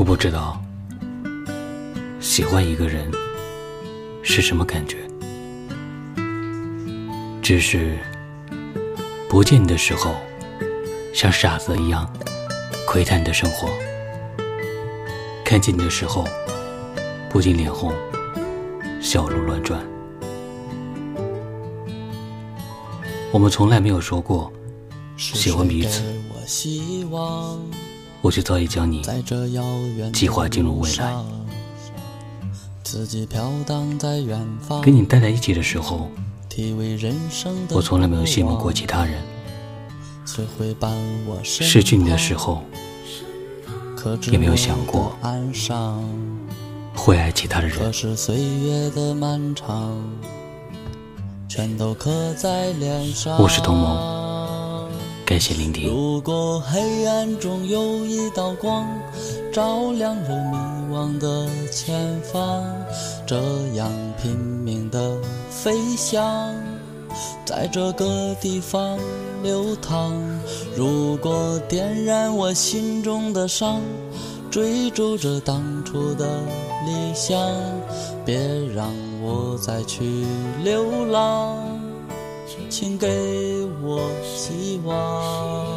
我不知道喜欢一个人是什么感觉，只是不见你的时候，像傻子一样窥探你的生活；看见你的时候，不禁脸红，笑容乱转。我们从来没有说过喜欢彼此。我却早已将你计划进入未来。跟你待在一起的时候，我从来没有羡慕过其他人。失去你的时候，也没有想过会爱其他的人。我是童蒙。感谢聆听。如果黑暗中有一道光，照亮着迷惘的前方，这样拼命的飞翔，在这个地方流淌。如果点燃我心中的伤，追逐着当初的理想，别让我再去流浪。请给我希望。